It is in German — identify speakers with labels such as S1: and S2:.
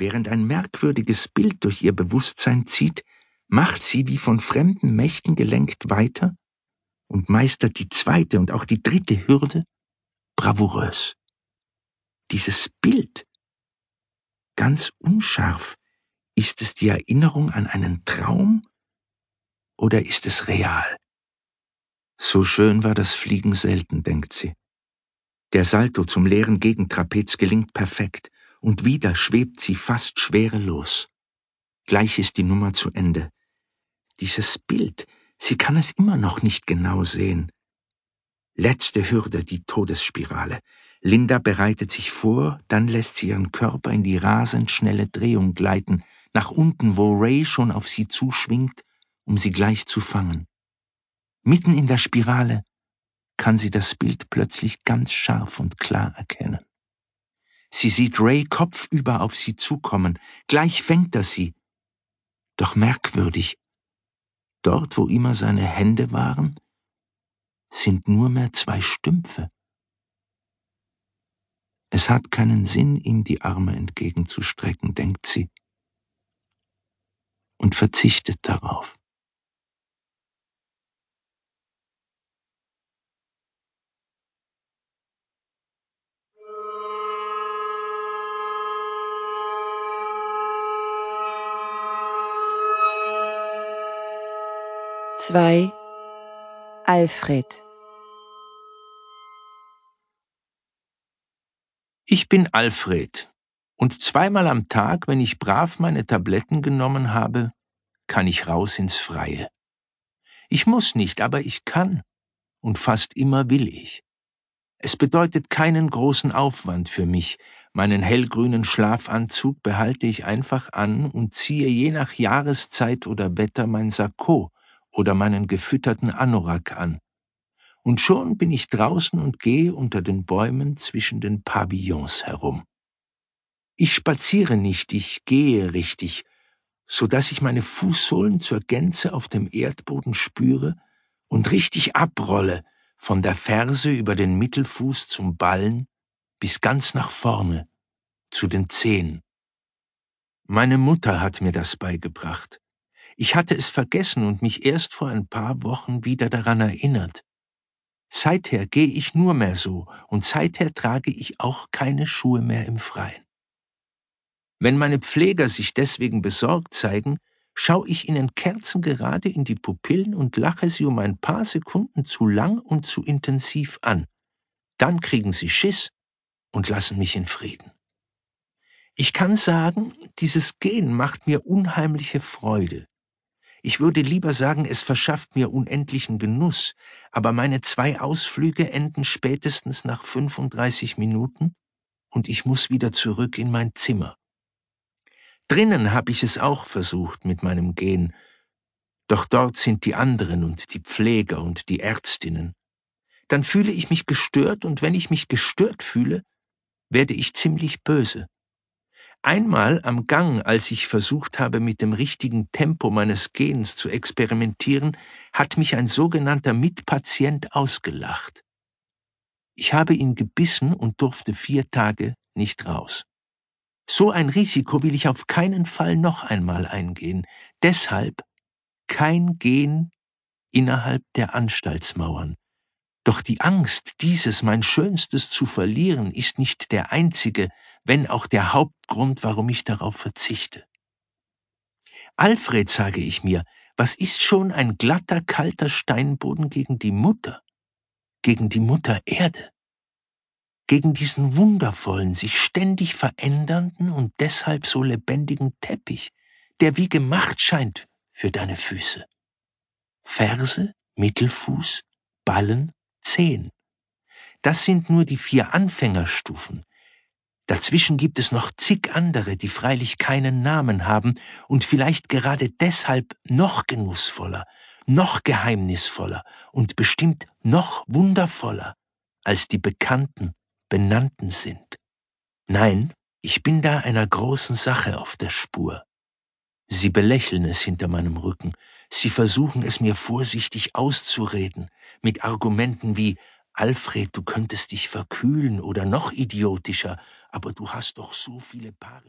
S1: Während ein merkwürdiges Bild durch ihr Bewusstsein zieht, macht sie wie von fremden Mächten gelenkt weiter und meistert die zweite und auch die dritte Hürde bravourös. Dieses Bild, ganz unscharf, ist es die Erinnerung an einen Traum oder ist es real? So schön war das Fliegen selten, denkt sie. Der Salto zum leeren Gegentrapez gelingt perfekt, und wieder schwebt sie fast schwerelos. Gleich ist die Nummer zu Ende. Dieses Bild, sie kann es immer noch nicht genau sehen. Letzte Hürde, die Todesspirale. Linda bereitet sich vor, dann lässt sie ihren Körper in die rasend schnelle Drehung gleiten, nach unten, wo Ray schon auf sie zuschwingt, um sie gleich zu fangen. Mitten in der Spirale kann sie das Bild plötzlich ganz scharf und klar erkennen. Sie sieht Ray kopfüber auf sie zukommen, gleich fängt er sie. Doch merkwürdig, dort wo immer seine Hände waren, sind nur mehr zwei Stümpfe. Es hat keinen Sinn, ihm die Arme entgegenzustrecken, denkt sie, und verzichtet darauf.
S2: Zwei Alfred.
S1: Ich bin Alfred, und zweimal am Tag, wenn ich brav meine Tabletten genommen habe, kann ich raus ins Freie. Ich muss nicht, aber ich kann, und fast immer will ich. Es bedeutet keinen großen Aufwand für mich, meinen hellgrünen Schlafanzug behalte ich einfach an und ziehe je nach Jahreszeit oder Wetter mein Sakko oder meinen gefütterten Anorak an und schon bin ich draußen und gehe unter den Bäumen zwischen den Pavillons herum. Ich spaziere nicht, ich gehe richtig, so dass ich meine Fußsohlen zur Gänze auf dem Erdboden spüre und richtig abrolle, von der Ferse über den Mittelfuß zum Ballen bis ganz nach vorne, zu den Zehen. Meine Mutter hat mir das beigebracht. Ich hatte es vergessen und mich erst vor ein paar Wochen wieder daran erinnert. Seither gehe ich nur mehr so und seither trage ich auch keine Schuhe mehr im Freien. Wenn meine Pfleger sich deswegen besorgt zeigen, schaue ich ihnen kerzengerade in die Pupillen und lache sie um ein paar Sekunden zu lang und zu intensiv an. Dann kriegen sie Schiss und lassen mich in Frieden. Ich kann sagen, dieses Gehen macht mir unheimliche Freude. Ich würde lieber sagen, es verschafft mir unendlichen Genuss, aber meine zwei Ausflüge enden spätestens nach 35 Minuten und ich muss wieder zurück in mein Zimmer. Drinnen habe ich es auch versucht mit meinem Gehen, doch dort sind die anderen und die Pfleger und die Ärztinnen. Dann fühle ich mich gestört und wenn ich mich gestört fühle, werde ich ziemlich böse. Einmal am Gang, als ich versucht habe, mit dem richtigen Tempo meines Gehens zu experimentieren, hat mich ein sogenannter Mitpatient ausgelacht. Ich habe ihn gebissen und durfte vier Tage nicht raus. So ein Risiko will ich auf keinen Fall noch einmal eingehen. Deshalb kein Gehen innerhalb der Anstaltsmauern. Doch die Angst, dieses mein Schönstes zu verlieren, ist nicht der einzige, wenn auch der Hauptgrund, warum ich darauf verzichte. Alfred, sage ich mir, was ist schon ein glatter, kalter Steinboden gegen die Mutter, gegen die Mutter Erde, gegen diesen wundervollen, sich ständig verändernden und deshalb so lebendigen Teppich, der wie gemacht scheint für deine Füße. Ferse, Mittelfuß, Ballen, Zehen. Das sind nur die vier Anfängerstufen, Dazwischen gibt es noch zig andere, die freilich keinen Namen haben und vielleicht gerade deshalb noch genussvoller, noch geheimnisvoller und bestimmt noch wundervoller als die bekannten, benannten sind. Nein, ich bin da einer großen Sache auf der Spur. Sie belächeln es hinter meinem Rücken, sie versuchen es mir vorsichtig auszureden, mit Argumenten wie Alfred, du könntest dich verkühlen oder noch idiotischer, aber du hast doch so viele Paare.